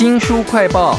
新书快报。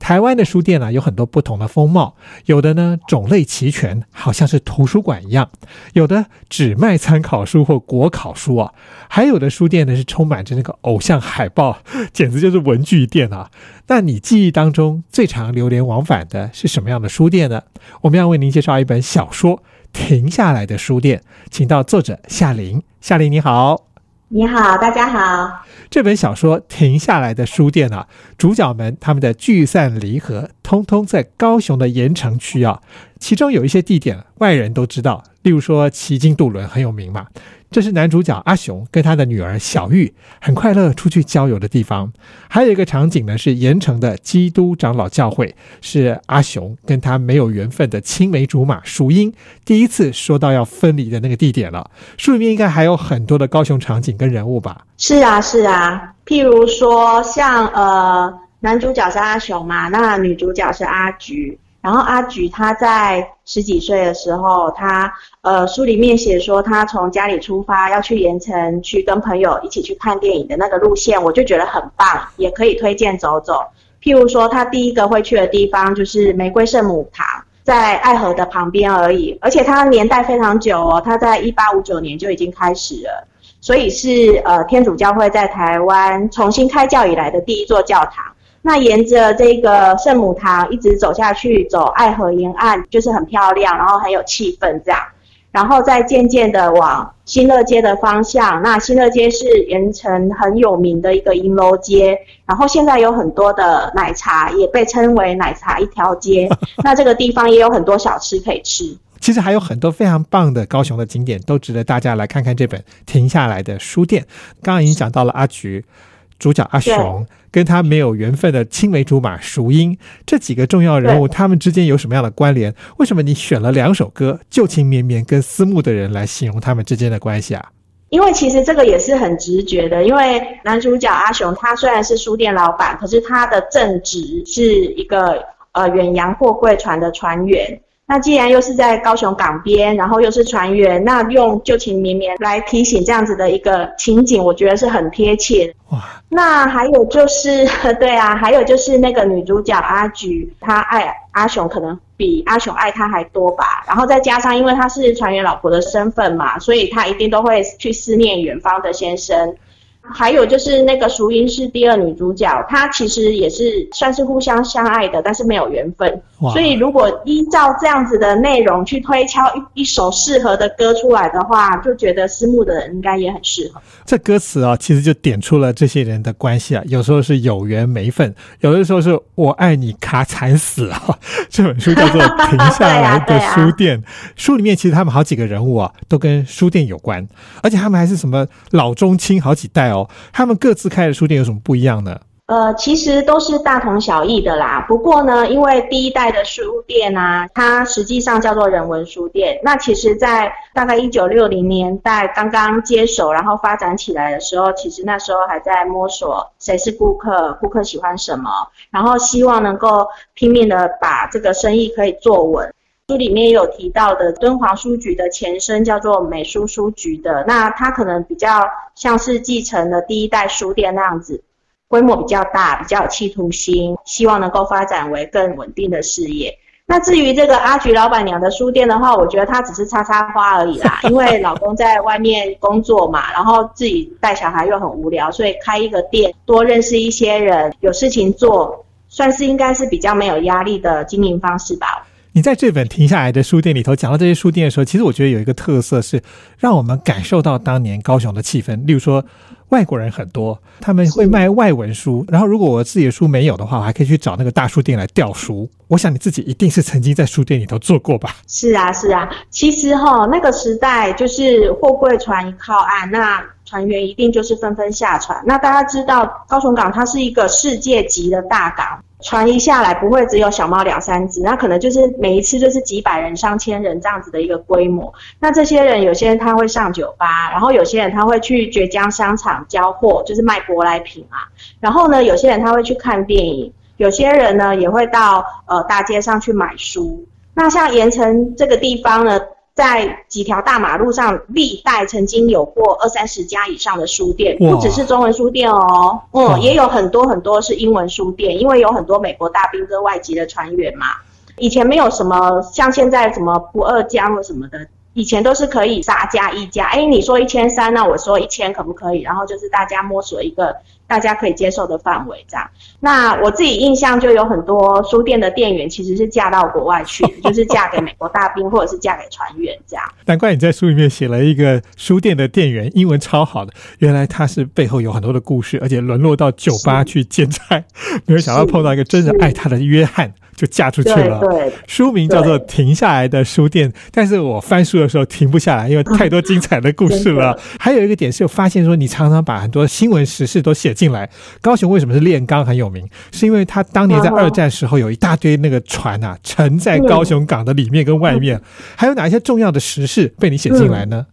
台湾的书店啊，有很多不同的风貌，有的呢种类齐全，好像是图书馆一样；有的只卖参考书或国考书啊，还有的书店呢是充满着那个偶像海报，简直就是文具店啊。那你记忆当中最常流连往返的是什么样的书店呢？我们要为您介绍一本小说《停下来的书店》，请到作者夏琳。夏琳你好。你好，大家好。这本小说《停下来的书店》啊，主角们他们的聚散离合，通通在高雄的盐城区啊。其中有一些地点外人都知道，例如说旗津渡轮很有名嘛。这是男主角阿雄跟他的女儿小玉很快乐出去郊游的地方。还有一个场景呢，是盐城的基督长老教会，是阿雄跟他没有缘分的青梅竹马淑英第一次说到要分离的那个地点了。书里面应该还有很多的高雄场景跟人物吧？是啊，是啊。譬如说，像呃，男主角是阿雄嘛，那女主角是阿菊。然后阿菊她在十几岁的时候，她呃书里面写说，她从家里出发要去盐城去跟朋友一起去看电影的那个路线，我就觉得很棒，也可以推荐走走。譬如说，她第一个会去的地方就是玫瑰圣母堂，在爱河的旁边而已，而且它年代非常久哦，它在一八五九年就已经开始了，所以是呃天主教会在台湾重新开教以来的第一座教堂。那沿着这个圣母堂一直走下去，走爱河沿岸，就是很漂亮，然后很有气氛这样。然后再渐渐的往新乐街的方向，那新乐街是盐城很有名的一个银楼街，然后现在有很多的奶茶，也被称为奶茶一条街。那这个地方也有很多小吃可以吃。其实还有很多非常棒的高雄的景点，都值得大家来看看这本停下来的书店。刚刚已经讲到了阿菊。主角阿雄跟他没有缘分的青梅竹马淑英这几个重要人物，他们之间有什么样的关联？为什么你选了两首歌《旧情绵绵》跟《思慕的人》来形容他们之间的关系啊？因为其实这个也是很直觉的，因为男主角阿雄他虽然是书店老板，可是他的正职是一个呃远洋货柜船的船员。那既然又是在高雄港边，然后又是船员，那用旧情绵绵来提醒这样子的一个情景，我觉得是很贴切。哇！那还有就是，对啊，还有就是那个女主角阿菊，她爱阿雄可能比阿雄爱她还多吧。然后再加上，因为她是船员老婆的身份嘛，所以她一定都会去思念远方的先生。还有就是那个熟音是第二女主角，她其实也是算是互相相爱的，但是没有缘分。所以如果依照这样子的内容去推敲一一首适合的歌出来的话，就觉得思慕的人应该也很适合。这歌词啊，其实就点出了这些人的关系啊。有时候是有缘没份，有的时候是我爱你卡惨死啊。这本书叫做《停下来的书店》，书里面其实他们好几个人物啊，都跟书店有关，而且他们还是什么老中青好几代。哦，他们各自开的书店有什么不一样呢？呃，其实都是大同小异的啦。不过呢，因为第一代的书店啊，它实际上叫做人文书店。那其实，在大概一九六零年代刚刚接手，然后发展起来的时候，其实那时候还在摸索谁是顾客，顾客喜欢什么，然后希望能够拼命的把这个生意可以做稳。书里面有提到的敦煌书局的前身叫做美书书局的，那它可能比较像是继承了第一代书店那样子，规模比较大，比较有企图心，希望能够发展为更稳定的事业。那至于这个阿菊老板娘的书店的话，我觉得她只是插插花而已啦，因为老公在外面工作嘛，然后自己带小孩又很无聊，所以开一个店，多认识一些人，有事情做，算是应该是比较没有压力的经营方式吧。你在这本停下来的书店里头讲到这些书店的时候，其实我觉得有一个特色是让我们感受到当年高雄的气氛。例如说，外国人很多，他们会卖外文书，然后如果我自己的书没有的话，我还可以去找那个大书店来调书。我想你自己一定是曾经在书店里头做过吧？是啊，是啊。其实哈，那个时代就是货柜船一靠岸，那船员一定就是纷纷下船。那大家知道，高雄港它是一个世界级的大港。传一下来不会只有小猫两三只，那可能就是每一次就是几百人、上千人这样子的一个规模。那这些人有些人他会上酒吧，然后有些人他会去绝江商场交货，就是卖舶来品啊。然后呢，有些人他会去看电影，有些人呢也会到呃大街上去买书。那像盐城这个地方呢，在几条大马路上，历代曾经有过二三十家以上的书店，不只是中文书店哦，嗯，也有很多很多是英文书店，因为有很多美国大兵跟外籍的船员嘛。以前没有什么像现在什么不二家或什么的，以前都是可以杀价一家，哎，你说一千三，那我说一千可不可以？然后就是大家摸索一个大家可以接受的范围这样。那我自己印象就有很多书店的店员其实是嫁到国外去，就是嫁给美国大兵或者是嫁给船员这样。难怪你在书里面写了一个书店的店员，英文超好的。原来他是背后有很多的故事，而且沦落到酒吧去兼差，没有想到碰到一个真的爱他的约翰，就嫁出去了。对，书名叫做《停下来的书店》，但是我翻书的时候停不下来，因为太多精彩的故事了。还有一个点是，我发现说你常常把很多新闻时事都写进来。高雄为什么是炼钢很有名？是因为他当年在二战时候有一大堆那个船啊沉在高雄港的里面跟外面，还有哪一些重要的时事被你写进来呢？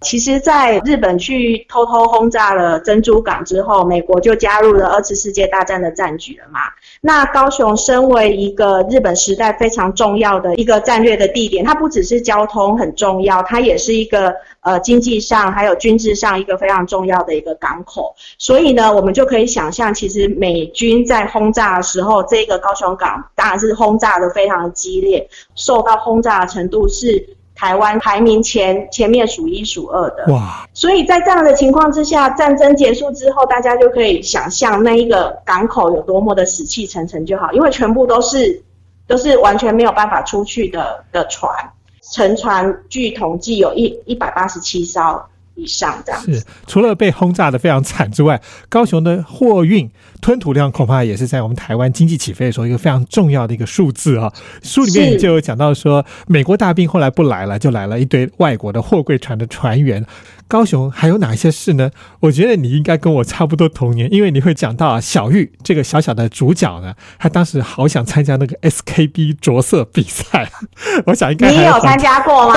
其实，在日本去偷偷轰炸了珍珠港之后，美国就加入了二次世界大战的战局了嘛。那高雄身为一个日本时代非常重要的一个战略的地点，它不只是交通很重要，它也是一个呃经济上还有军事上一个非常重要的一个港口。所以呢，我们就可以想象，其实美军在轰炸的时候，这个高雄港当然是轰炸的非常激烈，受到轰炸的程度是。台湾排名前前面数一数二的，哇，所以在这样的情况之下，战争结束之后，大家就可以想象那一个港口有多么的死气沉沉就好，因为全部都是都是完全没有办法出去的的船，沉船据统计有一一百八十七艘以上这样子。是除了被轰炸的非常惨之外，高雄的货运吞吐量恐怕也是在我们台湾经济起飞的时候一个非常重要的一个数字啊。书里面就有讲到说，美国大兵后来不来了，就来了一堆外国的货柜船的船员。高雄还有哪些事呢？我觉得你应该跟我差不多童年，因为你会讲到啊，小玉这个小小的主角呢，他当时好想参加那个 SKB 着色比赛，我想应该你有参加过吗？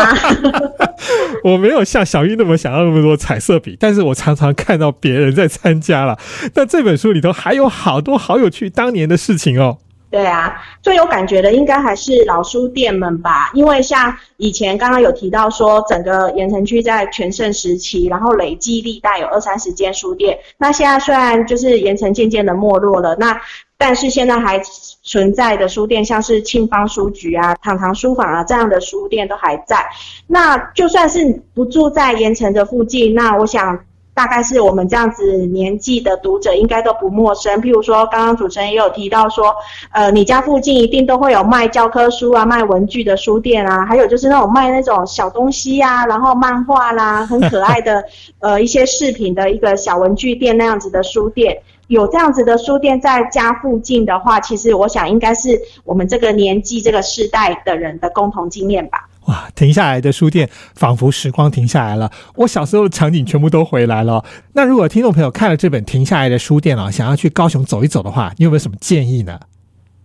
我没有像小玉那么想要那么多彩色笔，但是我常常看到别人在参加了。那这本书里头还有好多好有趣当年的事情哦。对啊，最有感觉的应该还是老书店们吧，因为像以前刚刚有提到说，整个盐城区在全盛时期，然后累计历代有二三十间书店。那现在虽然就是盐城渐渐的没落了，那但是现在还存在的书店，像是庆芳书局啊、堂堂书坊啊这样的书店都还在。那就算是不住在盐城的附近，那我想。大概是我们这样子年纪的读者应该都不陌生。譬如说，刚刚主持人也有提到说，呃，你家附近一定都会有卖教科书啊、卖文具的书店啊，还有就是那种卖那种小东西呀、然后漫画啦、很可爱的 呃一些饰品的一个小文具店那样子的书店。有这样子的书店在家附近的话，其实我想应该是我们这个年纪、这个世代的人的共同经验吧。哇，停下来的书店，仿佛时光停下来了，我小时候的场景全部都回来了。那如果听众朋友看了这本《停下来的书店》啊，想要去高雄走一走的话，你有没有什么建议呢？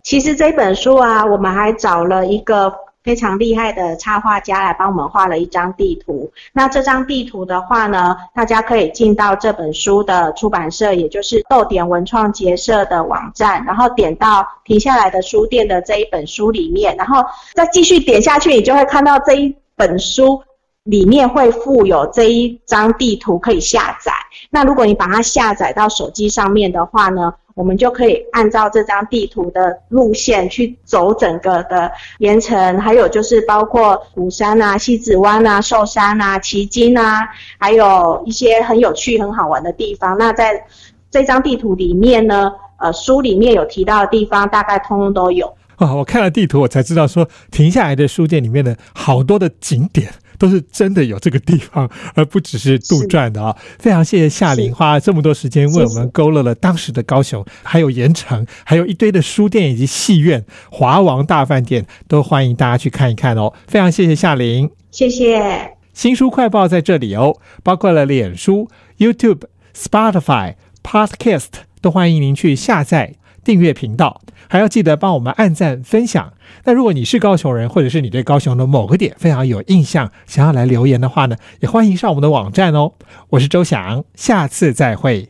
其实这本书啊，我们还找了一个非常厉害的插画家来帮我们画了一张地图。那这张地图的话呢，大家可以进到这本书的出版社，也就是豆点文创结社的网站，然后点到停下来的书店的这一本书里面，然后再继续点下去，你就会看到这一本书里面会附有这一张地图可以下载。那如果你把它下载到手机上面的话呢，我们就可以按照这张地图的路线去走整个的盐城，还有就是包括鼓山啊、西子湾啊、寿山啊、旗津啊，还有一些很有趣、很好玩的地方。那在这张地图里面呢，呃，书里面有提到的地方，大概通通都有。啊，我看了地图，我才知道说停下来的书店里面的好多的景点都是真的有这个地方，而不只是杜撰的啊、非常谢谢夏琳花了这么多时间为我们勾勒了当时的高雄，还有盐城，还有一堆的书店以及戏院、华王大饭店，都欢迎大家去看一看哦。非常谢谢夏琳。谢谢。新书快报在这里哦，包括了脸书、YouTube、Spotify、Podcast，都欢迎您去下载、订阅频道，还要记得帮我们按赞、分享。那如果你是高雄人，或者是你对高雄的某个点非常有印象，想要来留言的话呢，也欢迎上我们的网站哦。我是周翔，下次再会。